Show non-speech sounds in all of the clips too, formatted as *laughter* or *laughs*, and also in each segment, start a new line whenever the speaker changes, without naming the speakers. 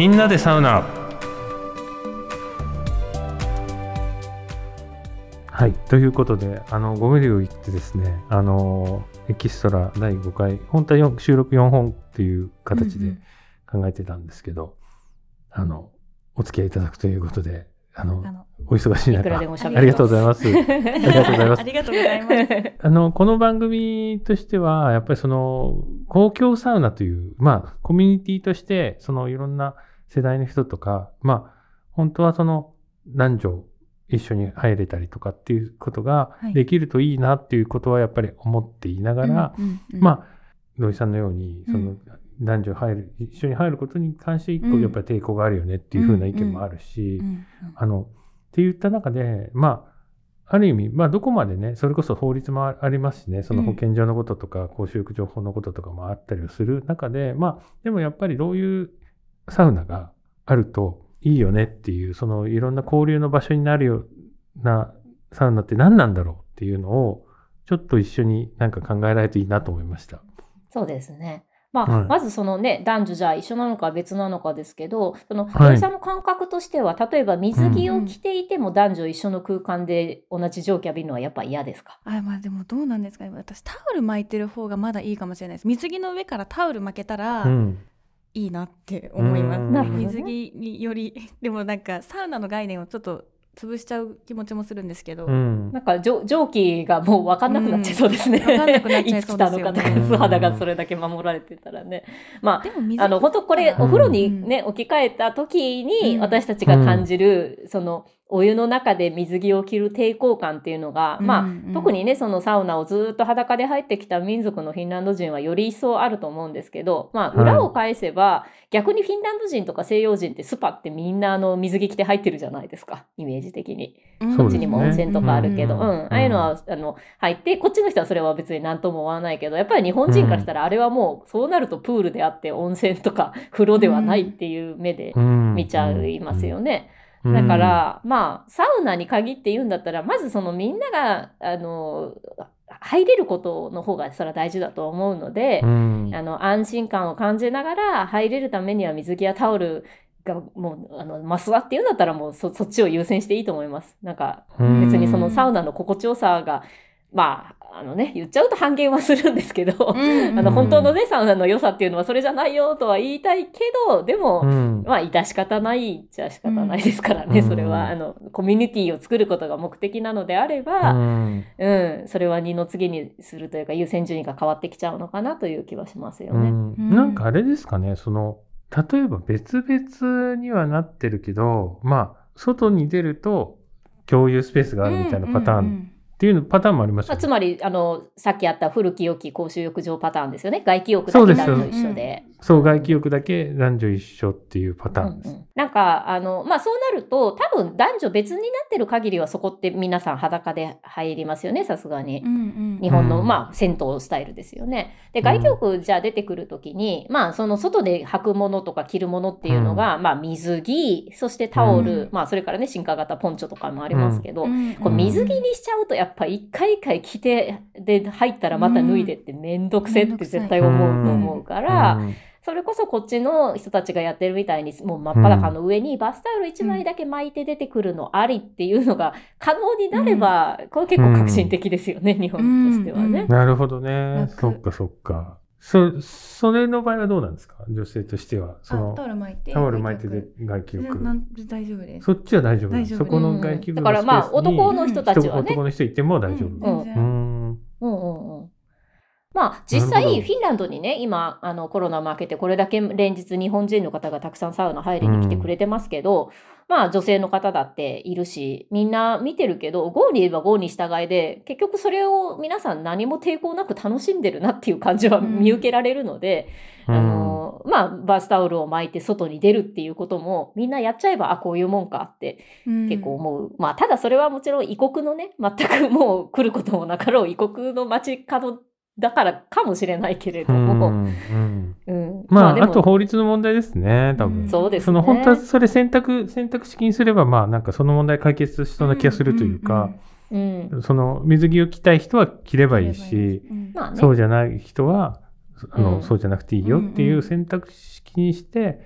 みんなでサウナはいということであのご無理を言ってですねあのエキストラ第5回本当は4収録4本っていう形で考えてたんですけど、あのお付き合いいただくということであの
あの
お忙しい中ありがとうございます。ありがとうございます
ありがとうございます。
あの、この番組としては、やっぱりその、公共サウナという、まあ、コミュニティとして、そのいろんな世代の人とか、まあ、本当はその、男女一緒に入れたりとかっていうことが
はい。
できるといいなっていうことはやっぱり思っていながら、
うんうん
まあ、土井さんのように、その
うん、
男女入る、一緒に入ることに関して一個
うん。
やっぱり抵抗があるよねっていうふうな意見もあるし、
うんうん
あの、って言った中で、まあ、ある意味、まあ、どこまでね、それこそ法律もありますしね、その保健所のこととか、公衆浴場法のこととかもあったりをする中で、まあ、でもやっぱりどういうサウナがあるといいよねっていう、そのいろんな交流の場所になるようなサウナって何なんだろうっていうのを、ちょっと一緒になんか考えられるといいなと思いました。
そうですね。まあ、
はい
まずそのね、男女じゃあ一緒なのか別なのかですけど、その、
はい
の感覚としては、例えば水着を着ていても男女一緒の空間で同じ蒸気浴びるのはやっぱ嫌ですか？
あまあでもどうなんですかね私タオル巻いてる方がまだいいかもしれないです水着の上からタオル巻けたら
うん。
いいなって思います、
うん。
なるほどね。
水着によりでもなんかサウナの概念をちょっと潰しちゃう気持ちもするんですけど、
うん。
なんか蒸蒸気がもう分かんなくなっちゃいそうですね。
うん。分かんなくなっちゃいそうですよ。ね
つ来たのかとか、素肌がそれだけ守られてたらね。まあ、あの、本当これ、
うん。
お風呂にね、置き換えた時に、
うん。
私たちが感じる、その、お湯の中で水着を着る抵抗感っていうのが、まあ、
うん。うん
特にね、そのサウナをずっと裸で入ってきた民族のフィンランド人はより一層あると思うんですけど、まあ、
はい。
裏を返せば、逆にフィンランド人とか西洋人ってスパってみんなあの水着着て入ってるじゃないですか、イメージ的に。
うん。
こっちにも温泉とかあるけど、
う
うん。ん、ああいうのは、あの、入って、こっちの人はそれは別に何とも思わないけど、やっぱり日本人からしたら、あれはもう、そうなるとプールであって、温泉とか風呂ではないっていう目で見ちゃいますよね。
うん。
だから、まあ、サウナに限って言うんだったら、まずそのみんなが、あの、入れることの方がそれは大事だと思うので
う、ん、
あの安心感を感じながら入れるためには水着やタオルがもうあのマスワっていうんだったらもうそそっちを優先していいと思います。なんか
うん
別にそのサウナの心地よさがまああのね言っちゃうと半減はするんですけど、
うん。*laughs*
あの本当のねサウナの良さっていうのはそれじゃないよとは言いたいけどでも、
うん。
まあ致し方ないじゃ仕方ないですからね、
うん。
それはあのコミュニティを作ることが目的なのであれば、
うん。
うんそれは二の次にするというか優先順位が変わってきちゃうのかなという気はしますよね。
なんかあれですかね、その、例えば別々にはなってるけど、まあ、外に出ると共有スペースがあるみたいなパターンっていうの、パターンもあります
まあ、
よね。
つまりあのさっきあった古き良き公衆浴場パターンですよね外気浴だ
そうです
け男女一緒で。
そう、外気浴だけ男女一緒っていうパターンです。
うんうんなんかあの、まあ、そうなると多分男女別になってる限りはそこって皆さん裸で入りますよねさすがに。日本の、
うん
まあ、銭湯スタイルですよね。で外気浴じゃあ出てくる時に、まあその外で履くものとか着るものっていうのが、まあ水着そしてタオル、
うん
まあそれからね進化型ポンチョとかもありますけど、
うん
こう水着にしちゃうとやっぱ一回一回着てで入ったらまた脱いでって面倒くせって絶対思うと思うから、
うん
それこそこっちの人たちがやってるみたいにもう真っ裸の上にバスタオル1枚だけ巻いて出てくるのありっていうのが可能になれば、これ結構革新的ですよね、日本としてはね。
なるほどね。
楽
そっかそっか。そ、それの場合はどうなんですか？女性としては。その
タオル巻いて
タオル巻いてで外気浴。
なん大丈夫です。
そっちは大丈夫なの
大丈夫
そこの外気浴
だからまあ男の人たちはね。
男の人いても大丈夫。
うん
うん。
うんうんうん。まあ実際フィンランドにね今あのコロナも明けてこれだけ連日日本人の方がたくさんサウナ入りに来てくれてますけど、まあ女性の方だっているしみんな見てるけど GO に言えば GO に従いで結局それを皆さん何も抵抗なく楽しんでるなっていう感じは
うん。
見受けられるので、
うん。
あのまあバスタオルを巻いて外に出るっていうこともみんなやっちゃえばあこういうもんかって結構思う、まあただそれはもちろん異国のね全くもう来ることもなかろう異国の街角だからかもしれないけれど
う
も、
んうん。
うん。
まあ、
でも
あと法律の問題ですね、多分。
うん。
そうですね。
その本当はそれ選択、選択式にすれば、まあなんかその問題解決しそうな気がするというか、
うん
その水着を着たい人は着ればいいし、
まあね。
そうじゃない人は、あの、
うん。
そうじゃなくていいよっていう選択式にして、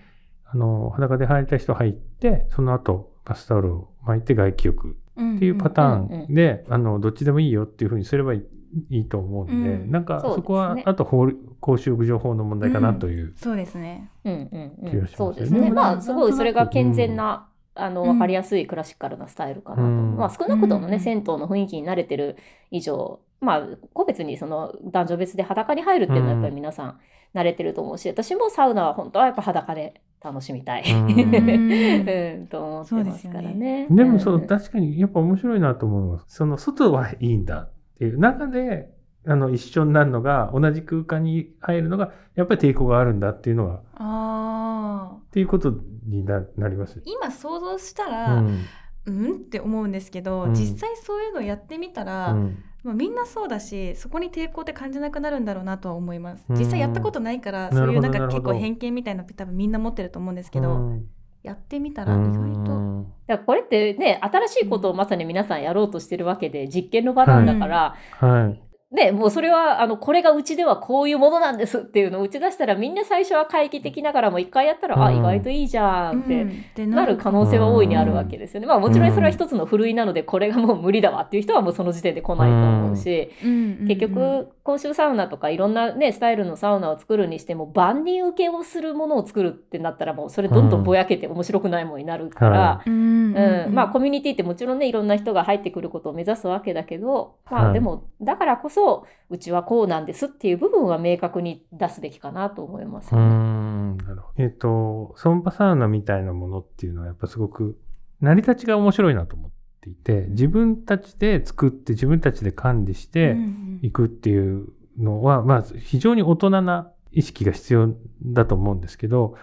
ああの、裸で入りたい人入って、その後、バスタオルを巻いて外気浴
うん
っていうパターンで、あの、どっちでもいいよっていうふうにすればいいいいと思うんで、
うん。
なんか
そ
こは、あと法律公衆浴場法の問題かなという。
そうですね。
うんうんうん、そうですね。まあすごいそれが健全な、あの
うん。
分かりやすいクラシカルなスタイルかなと、
うん。
まあ少なくともね、
うん
銭湯の雰囲気に慣れてる以上まあ個別にその男女別で裸に入るっていうのはやっぱり皆さん慣れてると思うし私もサウナは本当はやっぱ裸で楽しみたい、
うん。
うん、と思ってますからね。
でもそう、
ん。
確かにやっぱ面白いなと思うのは、その外はいいんだっていう中で、あの、一緒になるのが、同じ空間に入るのが、やっぱり抵抗があるんだっていうのが、っ
ああ。
ていうことにななります。
今想像した
う
ら、
ん。
うん、って思うんですけど、
うん。
実際そういうのやってみたら、
うん。
まあ、みんなそうだしそこに抵抗って感じなくなるんだろうなとは思います。
うん。
実際やったことないから、
なるほど
そういうなんか結構偏見みたいなのって多分みんな持ってると思うんですけど、
うん
やってみたら意外と、
うん
だからこれってね新しいことをまさに皆さんやろうとしてるわけで実験の場なんだから、
はい。
ね、もうそれはあのこれがうちではこういうものなんですっていうのを打ち出したらみんな最初は懐疑的ながらも一回やったら、あ
うん。
意外といいじゃんって。なる可能性は大いにあるわけですよね。まあもちろんそれは一つのふるいなのでこれがもう無理だわっていう人はもうその時点で来ないと思うし、結局公衆サウナとかいろんなねスタイルのサウナを作るにしても万人受けをするものを作るってなったらもうそれどんどんぼやけて面白くないものになるから、
は
うん
うん、まあコミュニティってもちろんねいろんな人が入ってくることを目指すわけだけど、まあ、
はい。
でもだからこそうちはこうなんですっていう部分は明確に出すべきかなと思いますね。
ん。なるほど。えっ、と、ソンパサウナみたいなものっていうのはやっぱすごく成り立ちが面白いなと思っていて、自分たちで作って自分たちで管理していくっていうのは、まあ非常に大人な意識が必要だと思うんですけど、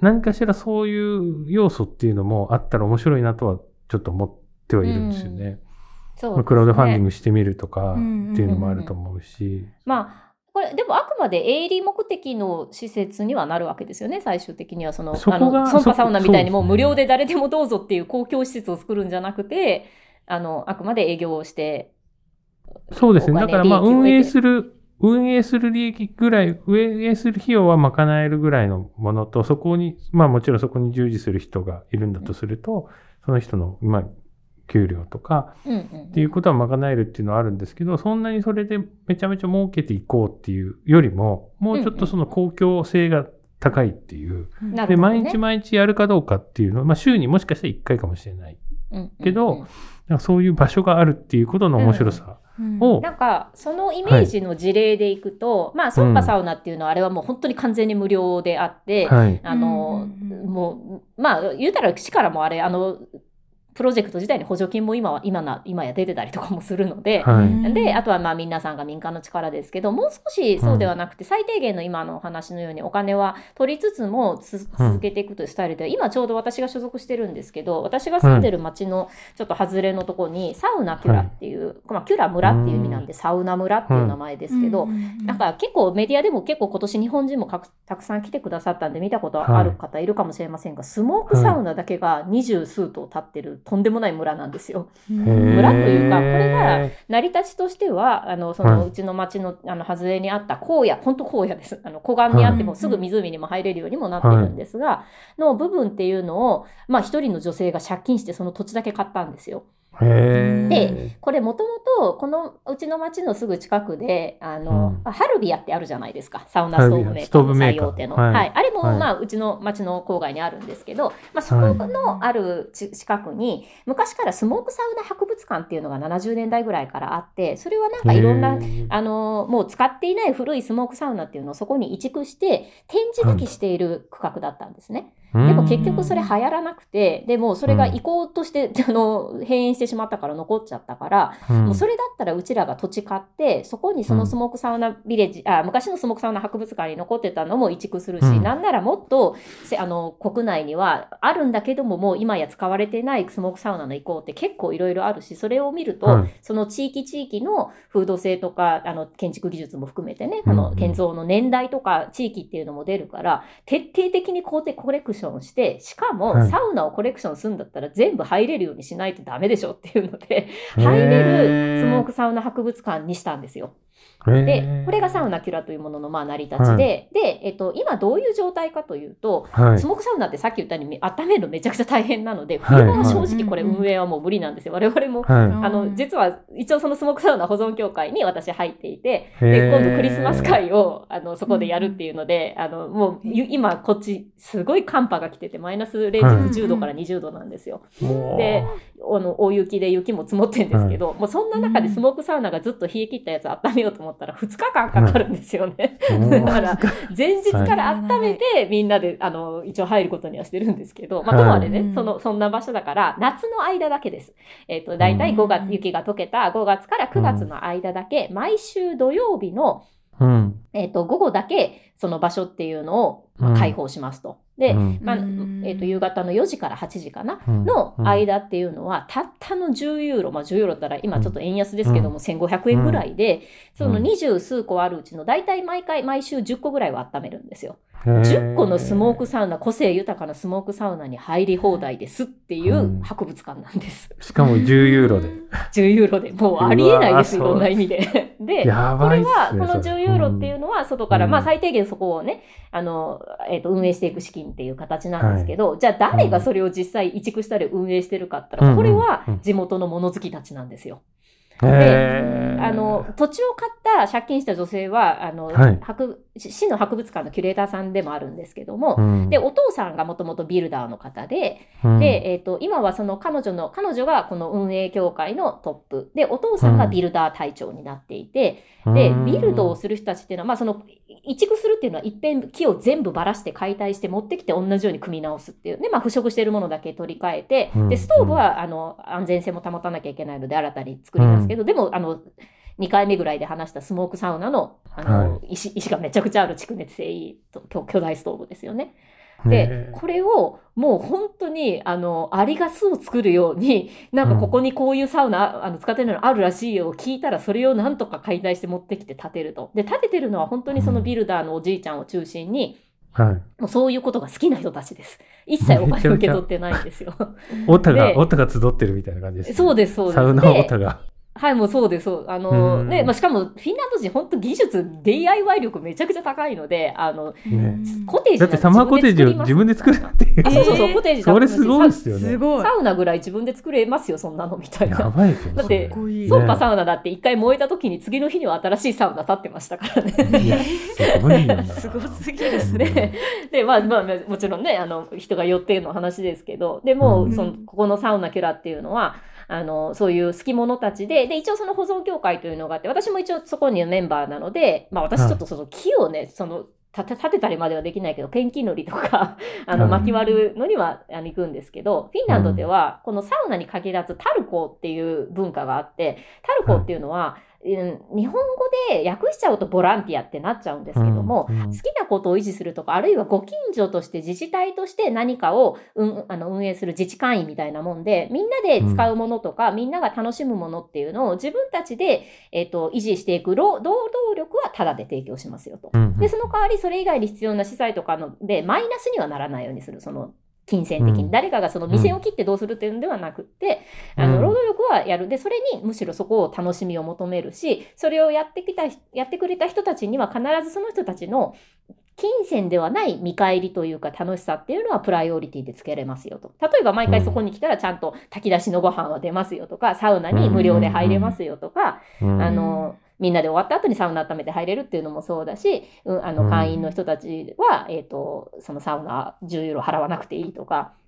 何かしらそういう要素っていうのもあったら面白いなとはちょっと思ってはいるんですよね。
そう
まあクラウドファンディン
グ
グしてみるとかって
うん
いうのもあると思うし。
まあこれでもあくまで営利目的の施設にはなるわけですよね最終的には。その
そ
あのソンパサウナみたいにもう無料で誰でもどうぞっていう公共施設を作るんじゃなくてあのあくまで営業をして
そうですね。だからまあ運営する、運営する利益ぐらい、運営する費用は賄えるぐらいのものと、そこに、まあもちろんそこに従事する人がいるんだとすると、その人の、まあ、給料とか
うんうん
っていうことは賄えるっていうのはあるんですけど、そんなにそれでめちゃめちゃ儲けていこうっていうよりも、もうちょっとその公共性が高いっていう。で、
ね。
毎日毎日やるかどうかっていうのは、まあ週にもしかしたら1回かもしれない。
うんうんうん。
けどなんかそういう場所があるっていうことの面白さを、
なんかそのイメージの事例でいくと、まあソンパサウナっていうのはあれはもう本当に完全に無料であって、
はい。
あの、
うん。うんうん。
もうまあ言うたら市からもあれあのプロジェクト自体に補助金も今は今な今や出てたりとかもするので、
はい。
であとはまあ皆さんが民間の力ですけどもう少しそうではなくて、最低限の今のお話のようにお金は取りつつもつ続けていくというスタイルで、今ちょうど私が所属してるんですけど私が住んでる町のちょっと外れのところにサウナキュラっていう、まあ、キュラ村っていう意味なんで、サウナ村っていう名前ですけど、なんか結構メディアでも結構今年日本人もかくたくさん来てくださったんで見たことある方いるかもしれませんが、スモークサウナだけが二十数棟立ってるとんでもない村なんですよ。村というかこれが成り立ちとしてはあのそ
はい
のうちの町のあの外れにあった荒野本当荒野ですあの湖岸にあっても
はい
すぐ湖にも入れるようにもなってるんですが、の部分っていうのをまあ一人の女性が借金してその土地だけ買ったんですよ。
へ
でこれもともとこのうちの町のすぐ近くであの、
うん。
ハルビアってあるじゃないですか。サウナストーブメーカーの
はい。
はい。あれも、
はい。
まあ、うちの町の郊外にあるんですけど、まあ、そこのあるち近くに昔からスモークサウナ博物館っていうのが70年代ぐらいからあってそれはなんかいろんなあのもう使っていない古いスモークサウナっていうのをそこに移築して展示だけしている区画だったんですね。でも結局それ流行らなくてでもうそれが移行として、*laughs* あの閉園してしまったから残っちゃったから、
うん。
もうそれだったらうちらが土地買ってそこにそのスモークサウナビレッジ、あ昔のスモークサウナ博物館に残ってたのも移築するし、
うん。
なんならもっとせあの国内にはあるんだけどももう今や使われてないスモークサウナの移行って結構いろいろあるしそれを見ると、
はい
その地域地域の風土性とかあの建築技術も含めてね、
うん
あの建造の年代とか地域っていうのも出るから徹底的にココレクションしてしかも
はい
サウナをコレクションするんだったら全部入れるようにしないとダメでしょっていうので入れるスモークサウナ博物館にしたんですよ。でこれがサウナキュラというもののまあ成り立ちで、
はい。
で、えっと、今どういう状態かというと、
はい。
スモークサウナってさっき言ったように温めるのめちゃくちゃ大変なので、
はい。
冬場は正直これ運営はもう無理なんですよ。我々も
はい。
あの実は一応そのスモークサウナ保存協会に私入っていてで今度クリスマス会をあのそこでやるっていうのであのもうゆ今こっちすごい寒波が来ててマイナス連
はい。
日10度から20度なんですよ。であの大雪で雪も積もってるんですけど、もうそんな中でスモークサウナがずっと冷え切ったやつ温めようと思ったら2日間かかるんですよね。だから前日から温めてみんなであの一応入ることにはしてるんですけど、まあ、ともあれね、
はい
そのそんな場所だから夏の間だけです。えっ、と大体5月、
うん
雪が溶けた5月から9月の間だけ、毎週土曜日の、
うん。
えっと午後だけその場所っていうのを、開放しますと。で、
うん
まあ
うん
えっと夕方の4時から8時かな。
うん
の間っていうのは、たったの10ユーロ、まあ、10ユーロだったら今ちょっと円安ですけども、1500円ぐらいで、その二十数個あるうちの大体毎回毎週10個ぐらいは温めるんですよ。10個のスモークサウナ個性豊かなスモークサウナに入り放題ですっていううん博物館なんです。
しかも10ユーロで。*laughs*
10ユーロでもうありえないですいろんな意味で。で
や
これ
ばいっすね。
はこの
それ
10ユーロっていうのは外から、
うん
まあ最低限そこをねあの、えー、と運営していく資金っていう形なんですけど、じゃあ誰がそれを実際移築したり運営してるかったら、
うん。
これは
うん
地元の物好きたちなんですよ。
へー。
あの土地を買った借金した女性はあの、
はい。
博市の博物館のキュレーターさんでもあるんですけども、
うん。
でお父さんがもともとビルダーの方で、
うん。
で、えー、と今はその彼女の彼女がこの運営協会のトップ。でお父さんがビルダー隊長になっていて、で
うん。
ビルドをする人たちっていうのは、まあ、その移築するっていうのは一遍木を全部ばらして解体して持ってきて同じように組み直すっていうで、まあ、腐食しているものだけ取り替えて、
うん。
でストーブはあの安全性も保たなきゃいけないので新たに作りますけど、でもあの2回目ぐらいで話したスモークサウナのあの、
は
石石がめちゃくちゃある蓄熱性いい巨大ストーブですよね。で
ね
これをもう本当にあのアリが巣を作るようになんかここにこういうサウナ、あの使ってるのあるらしいよを聞いたらそれをなんとか解体して持ってきて建てると。で建ててるのは本当にそのビルダーのおじいちゃんを中心に、
はい。
もうそういうことが好きな人たちです。一切お金を受け取ってないんですよ。*laughs* *laughs*
オタが、
で
オタが集ってるみたいな感じですね。
そうですそうです。
サウナ
で
オタが。
はい、もうそうです。そうあの、
うん
ね、まあ、しかもフィンランド人、本当技術、DIY 力めちゃくちゃ高いので、あの、
ね
コテージ
だってサマーコテージを自分で作るっていう。
あ、そうそうそう、
えー
コテージ
それすごいっ
サ
すよね。
すごい
サウナぐらい自分で作れますよ、そんなのみたい
や
な。
ばいですよね。
だってソンパサウナだって一回燃えた時に次の日には新しいサウナ建ってましたからね。
いや、すごいよな。*laughs*
すごすぎる
うん *laughs*
で、でまあまあ、もちろんね、あの、人が寄っての話ですけど、でも、
うん
その、ここのサウナキュラっていうのは、あの、そういう好き者たちで、で、一応その保存協会というのがあって、私も一応そこにメンバーなので、まあ私ちょっとその木をね、その、立て立てたりまではできないけど、ペンキ塗りとか、*laughs* あの、
はい。
巻き割るのにはあの行くんですけど、フィンランドでは、このサウナに限らずタルコっていう文化があって、タルコっていうのは、うん日本語で訳しちゃうとボランティアってなっちゃうんですけども、
うんうん。
好きなことを維持するとか、あるいはご近所として自治体として何かを、うん、あの運営する自治会員みたいなもんで、みんなで使うものとか、みんなが楽しむものっていうのを自分たちで、えっと維持していく労労働力はタダで提供しますよと。
うんうん。
で、その代わりそれ以外に必要な資材とかので、マイナスにはならないようにする、その、金銭的に、
うん。
誰かがその店を切ってどうするっていうのではなくって、あ
うん。
の労働力はやる。でそれにむしろそこを楽しみを求めるしそれをやってきたやってくれた人たちには必ずその人たちの金銭ではない見返りというか楽しさっていうのはプライオリティでつけれますよと。例えば毎回そこに来たらちゃんと炊き出しのご飯は出ますよとかサウナに無料で入れますよとか、
うん。
あのみんなで終わった後にサウナ温めて入れるっていうのもそうだし、うん、あ
うん。
の会員の人たちは、えー、とそのサウナ10ユーロ払わなくていいとか、
うん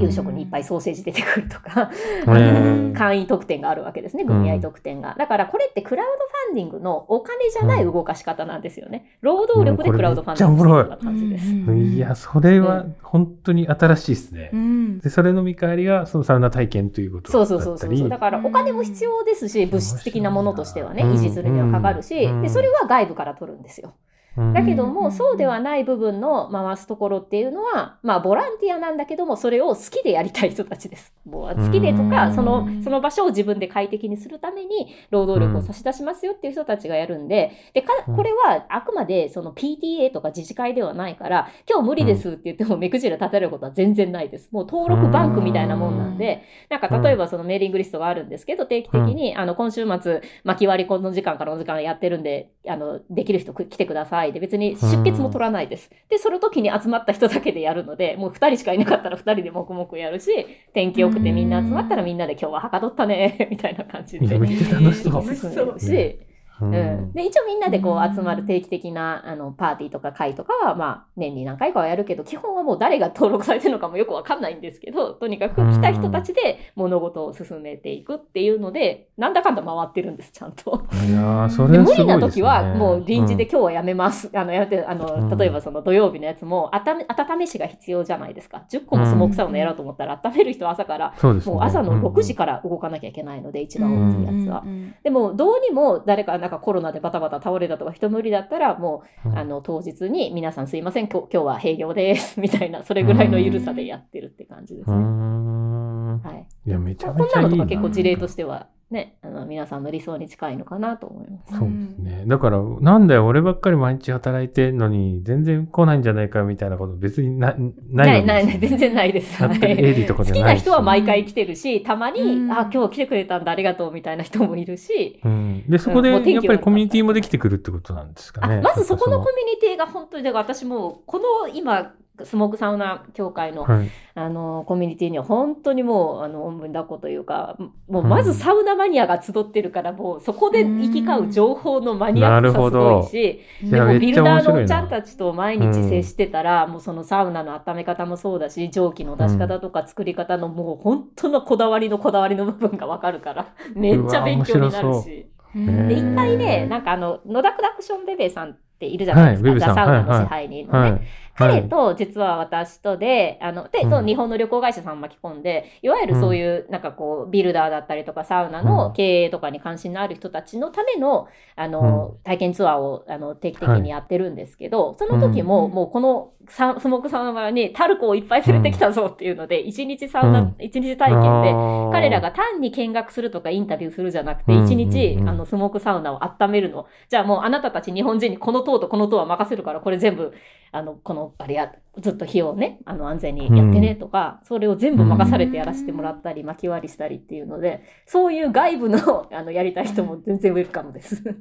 夕食にいっぱいソーセージ出てくるとか、
うん
会員特典があるわけですね組合特典が、だからこれってクラウドファンディングのお金じゃない動かし方なんですよね、労働力でクラウドファンディングするような感じです、
うん
いや、それは本当に新しいですね。
う。ん。
で、それの見返りが、そのサウナ体験ということ
そう
だったり。
そうそうそうだからお金も必要ですし物質的なものとしてはね
うん。
維持するにはかかるし、
うん。
でそれは外部から取るんですよ。
うん
だけども、
うん
そうではない部分の回すところっていうのは、まあ、ボランティアなんだけども、それを好きでやりたい人たちです。もう好きでとか、
うん
その、その場所を自分で快適にするために、労働力を差し出しますよっていう人たちがやるんで、で、か
うん
これはあくまで、その PTA とか自治会ではないから、今日無理ですって言っても目くじら立てることは全然ないです。もう登録バンクみたいなもんなんで、なんか例えばそのメーリングリストがあるんですけど、定期的に、あの、今週末、巻き割りこの時間からの時間やってるんで、あの、できる人来てください。で、別に出血も取らないです。で、その時に集まった人だけでやるので、もう2人しかいなかったら2人で黙々やるし、天気良くてみんな集まったらみんなで今日ははかどったね、みたいな感じで。
めっちゃ楽しそう *laughs* う
うん。ん、で一応みんなでこ
うん。
う集まる定期的なあのパーティーとか会とかは、まあ、年に何回かはやるけど基本はもう誰が登録されてるのかもよくわかんないんですけど *laughs* とにかく来た人たちで物事を進めていくっていうのでなんだかんだ回ってるんですちゃんと。
いやーそ
で無理な時はもう臨時で
ん。
今日はやめます、あのやめてあの
うん。
例えばその土曜日のやつもあため温めしが必要じゃないですか。10個もスモークサウナやろうと思ったら温める人は朝から
ね。
もう朝の6時
か
から動かなきゃいけないので一番大きいやつは。
うん
でもどうにも誰かなんかコロナでバタバタ倒れたとか人無理だったらもうあの当日に皆さんすいません今日は閉業ですみたいなそれぐらいの緩さでやってるって感じですね。
ん
はい、
いやめちゃ
こんなのと
めちゃいいな
か結構事例としてはねあの皆さんの理想に近いのかなと思います。
そうですね。だから、なんだよ、俺ばっかり毎日働いてんのに、全然来ないんじゃないかみたいなこと、別になな
ないないない全然ないです。はい好き
ゃな
人は毎回来てるしたまに、
うん
あ今日来てくれたんだありがとうみたいな人もいるし。
うん、で、そこで、やっぱりコミュニティもできてくるってことなんですか
あ
ね。
まずそこのコミュニティが本当にだから私もこの今スモークサウナ協会の
はい。
あのコミュニティには本当にもうあのおんぶに抱っこというかもうまずサウナマニアが集ってるから、もうそこで行き交う情報のマニアックさすごいしでもビルダーのおっちゃんたちと毎日接してたら、もうそのサウナの温め方もそうだし蒸気の出し方とか作り方のもう本当のこだわりのこだわりの部分がわかるから *laughs* めっちゃ勉強になるし。
うん。
で一回ねなんかあの野田クラクションベベさんっているじゃないですか、
はい
ザ・サウナの支配人のね。
はい。
彼と実は私とで、あの、で、
うん。
と日本の旅行会社さん巻き込んで、いわゆるそういう、なんかこう、ビルダーだったりとか、サウナの経営とかに関心のある人たちのための、あの、体験ツアーを、あの、定期的にやってるんですけど、その時も、
うん。
もうこのサスモークサウナにタルコをいっぱい連れてきたぞっていうので、一日サウナ
うん、
一日体験で、
で
彼らが単に見学するとかインタビューするじゃなくて、
うん
一日、
うん。
あのスモークサウナを温めるの。じゃあもうあなたたち日本人にこの塔とこの塔は任せるから、これ全部、あの、この、あれや、ずっと火をね、あの安全にやってねとか、それを全部任されてやらせてもらったり、巻き割りしたりっていうので、そういう外部の *laughs* あのやりたい人も全然ウェルカムです。こっ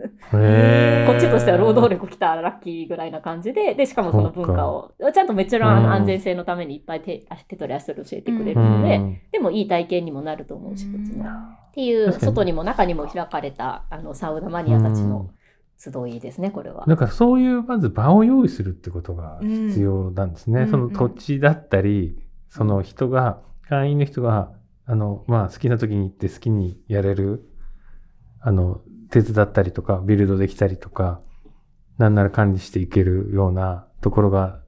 ちとしては労働力来たらラッキーぐらいな感じで、で、しかもその文化を、ちゃんとめっちゃあ
うん。
の安全性のためにいっぱい手手取り足取り教えてくれるので、
うん。
でもいい体験にもなると思うし、こっちの。っていう、外にも中にも開かれたあのサウナマニアたちの集いですね、これは。
だからそういうまず場を用意するってことが必要なんですね。
うん
その土地だったり、その人が、会員の人が、あの、まあ好きな時に行って好きにやれる、あの、手伝ったりとか、ビルドできたりとか、なんなら管理していけるようなところが、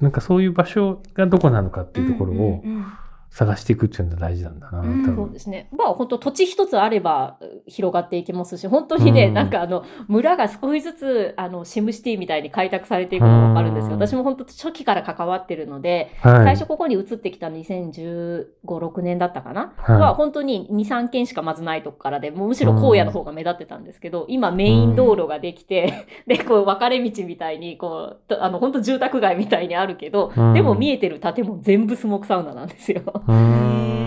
なんかそういう場所がどこなのかっていうところを
うんうん
探していくっていうのが大事なんだな、
うん。
そうですね。まあ本当土地一つあればう広がっていきますし、本当にね、
うん
なんかあの村が少しずつあのシムシティみたいに開拓されていくのがわかるんですよ。
うん
私も本当初期から関わってるので、
はい。
最初ここに移ってきた2015、6年だったかな、
はい
は本当に2、3軒しかまずないとこからで、もうむしろ荒野の方が目立ってたんですけど、今メイン道路ができて、*laughs* で、こう分かれ道みたいに、こう、とあの本当住宅街みたいにあるけど、
うん
でも見えてる建物全部スモークサウナなんですよ。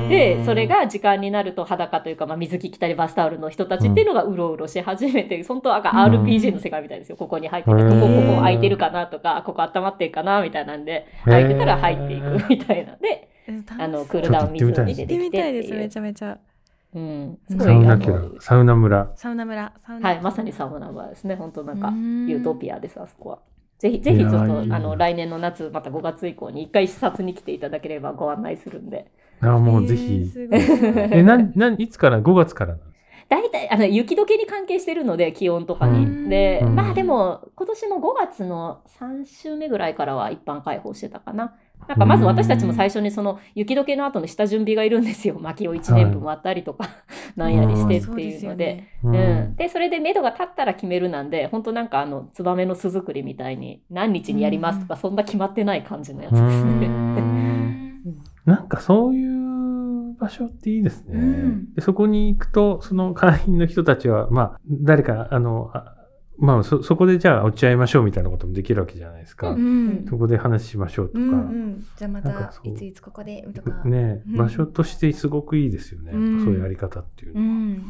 で、それ、が時間になると裸というか、まあ、水着着たりバスタオルの人たちっていうのがうろうろし始めて、本当なんか RPG の世界みたいですよ。ここに入ってここ、ここ空いてるかなとか、ここ温まってるかなみたいなんで、空いてたら入っていくみたいな。*laughs* で、あの、クールダウン水に出
行ってて
きてって
みたいですめ。ちゃめちゃ
うん、すご
サウナ
い
サウナ村。
サウナ村
はい、まさにサウナバーですね。本当なんか、
うん
ユートピアです、あそこは。ぜひ、ぜひちょっと、あの、来年の夏、また5月以降に一回視察に来ていただければご案内するんで。
あもうぜ
えー
ひ。え、なん、*laughs* なん、いつから ?5 月からなんです
大体あの雪解けに関係してるので気温とかに、
うん。
で、
うん。
まあでも今年も5月の3週目ぐらいからは一般開放してたかな、なんかまず私たちも最初にその雪解けの後の下準備がいるんですよ。薪を1年分割ったりとか、なんやりしてっていうので。
う
うん。ん、でそれで目処が立ったら決めるなんで本当なんかあのツバメの巣作りみたいに何日にやりますとか、そんな決まってない感じのやつです
う
ね。
ん。なんかそういう場所っていいですね。
うん。
でそこに行くと、その会員の人たちは、まあ、誰か、あの、あまあそ、そこでじゃあ落ち合いましょうみたいなこともできるわけじゃないですか。
うん
そこで話しましょうとか。
うんうんじゃあまたいついつここでとか。
ね、
うん
場所としてすごくいいですよね。
うん
そういうやり方っていうのは。
うん。
なる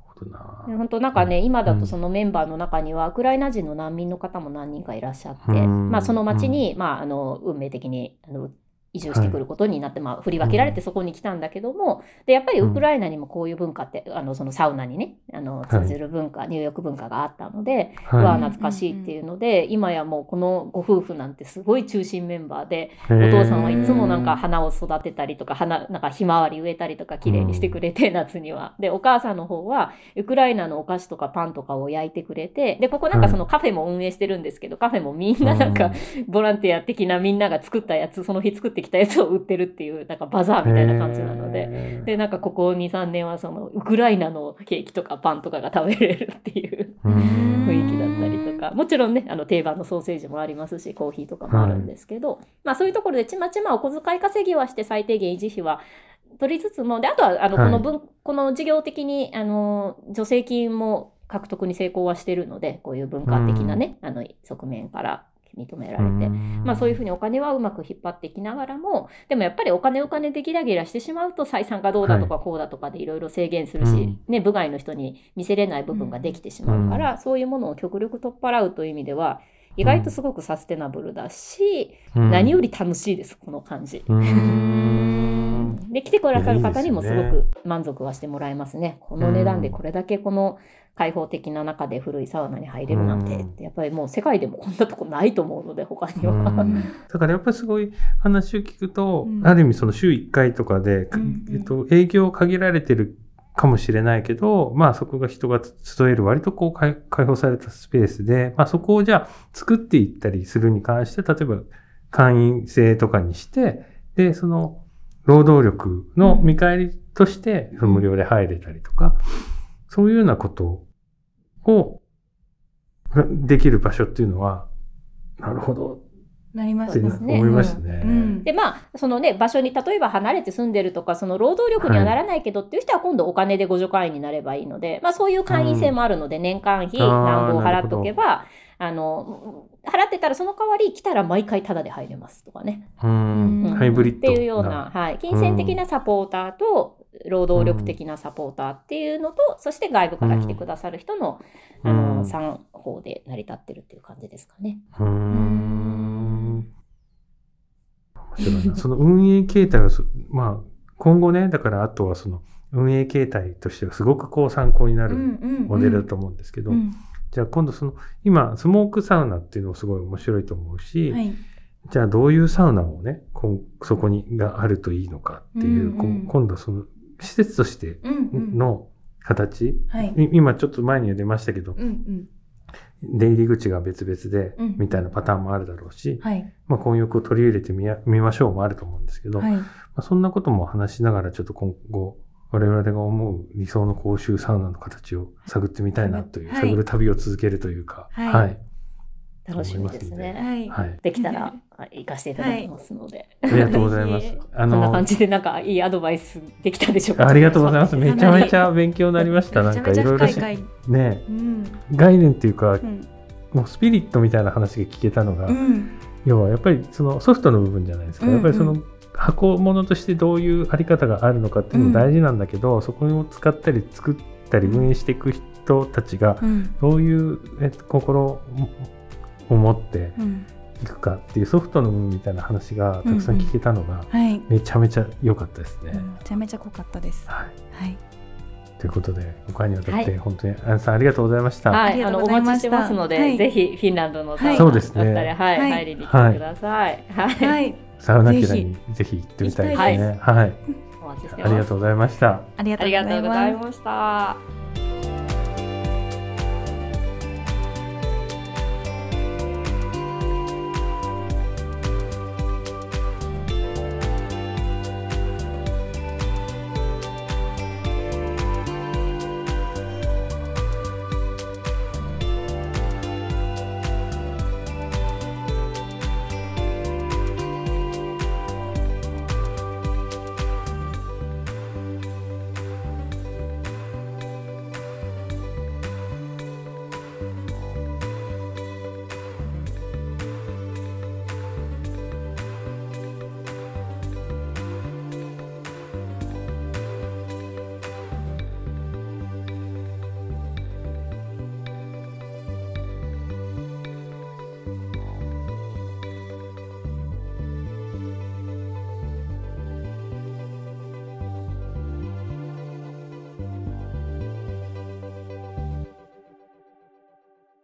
ほどな。
で本当なんかね、今だ
うん
とそのメンバーの中には、ウクライナ人の難民の方も何人かいらっしゃって、
うん
まあ、その町に、まあ、あの運命的にあの移住してくることになって、まあ、振り分けられてそこに来たんだけども、でやっぱりウクライナにもこういう文化って、あのそのサウナにねあの通じる文化、入浴文化があったので、
はい。
わあ懐かしいっていうので、今やもうこのご夫婦なんてすごい中心メンバーで、
お
お父さんはいつもなんか花を育てたりとか花なんかひまわり植えたりとか綺麗にしてくれて、夏には。でお母さんの方はウクライナのお菓子とかパンとかを焼いてくれてでここなんかそのカフェも運営してるんですけど、カフェもみんななんか、ボランティア的なみんなが作ったやつその日作ってきたやつを売ってるっていうなんかバザーみたいな感じなので。
で
でなんかここ23年はそのウクライナのケーキとかパンとかが食べれるっていう。雰囲気だったりとか。もちろんねあの定番のソーセージもありますしコーヒーとかもあるんですけど、まあそういうところでちまちまお小遣い稼ぎはして最低限維持費は取りつつもであとはあの
はい。
この分、この事業的にあの助成金も獲得に成功はしてるのでこういう文化的なね、あの側面から認められて。まあそういうふうにお金はうまく引っ張っていきながらもでもやっぱりお金お金でギラギラしてしまうと採算がどうだとかこうだとかでいろいろ制限するし、
うん。
ね、部外の人に見せれない部分ができてしまうから、そういうものを極力取っ払うという意味では意外とすごくサステナブルだし、何より楽しいですこの感じ。
うん。
で来てくださる方にもすごく満足はしてもらえますね。この値段でこれだけこの開放的な中で古いサウナに入れるなんて、
うん。
やっぱりもう世界でもこんなとこないと思うので他には。
うんだからやっぱりすごい話を聞くと、
うん。
ある意味その週1回とかで、か
うんうん。
えっと、営業限られてるかもしれないけど、まあそこが人が集える割とこう開開放されたスペースで、まあそこをじゃあ作っていったりするに関して、例えば会員制とかにして、で、その労働力の見返りとしてその無料で入れたりとか、そういうようなことをができる場所っていうのは、なるほど。
なりますね。
思いましたね。
うん。
でまあそのね場所に例えば離れて住んでるとかその労働力にはならないけどっていう人は今度お金で互助会員になればいいので、まあ、そういう会員制もあるので年間費何本払っとけばあの払ってたらその代わり来たら毎回タダで入れますとかね、
うん。
うん。
ハイブリッド
っていうような、はい、金銭的なサポーターと労働力的なサポーターっていうのと、そして外部から来てくださる人の,、
うん。
あの
うん
3方で成り立ってるっていう感じですかね。
うーん。その運営形態はそ、まあ、今後ね、だからあとはその運営形態としてはすごくこう参考になるモデルだと思うんですけど、
うん
じゃあ今度その、今、スモークサウナっていうのもすごい面白いと思うし、
はい。
じゃあどういうサウナをね、こんそこにがあるといいのかっていう、
うんうん
こ今度その施設として
うんうん。
の形、今ちょっと前には出ましたけど、
うんうん。
出入り口が別々で
うん
みたいなパターンもあるだろうし、
はい。
まあ、混浴を取り入れてみましょうもあると思うんですけど、ま
はい。
あ、そんなことも話しながらちょっと今後我々が思う理想の公衆サウナの形を探ってみたいなという、
はい
探る旅を続けるというか、
はい
はい。
楽しみですね。
はい。
はい
できたら行かせていただきますので。
ありがとうございます。あ
こんな
の
感、じでなんかいいアドバイスできたでしょうか？
ありがとうございます。
は
めちゃめちゃ勉強になりました。なんかいろいろ。ね、
うん。
概念っていうか、
うん。
もうスピリットみたいな話が聞けたのが、
うん。
要はやっぱりそのソフトの部分じゃないですか、やっぱりその箱物としてどういうあり方があるのかっていうのも大事なんだけど、そこを使ったり作ったり運営していく人たちが
うん。
どういうえっと心を持って
うん。
いくかっていうソフトの部分みたいな話がたくさん聞けたのが
はい。
めちゃめちゃ良かったですね。
めちゃめちゃ濃かったです。
はい、
はい。
ということで5回にわたっ
はい
て本当にアンさんありがとうございました。
はい、
あ
のお待ちしてたますので、
はい
ぜひフィンランドのサウナ
そうですね
だったり、はい、
はい
入りに来てください。はい、
はい。
サウナキラにぜひ行ってみたいですね。はい、
お待ちして
あ
ます。
りがとうございました。
ありがとうござい。
ました。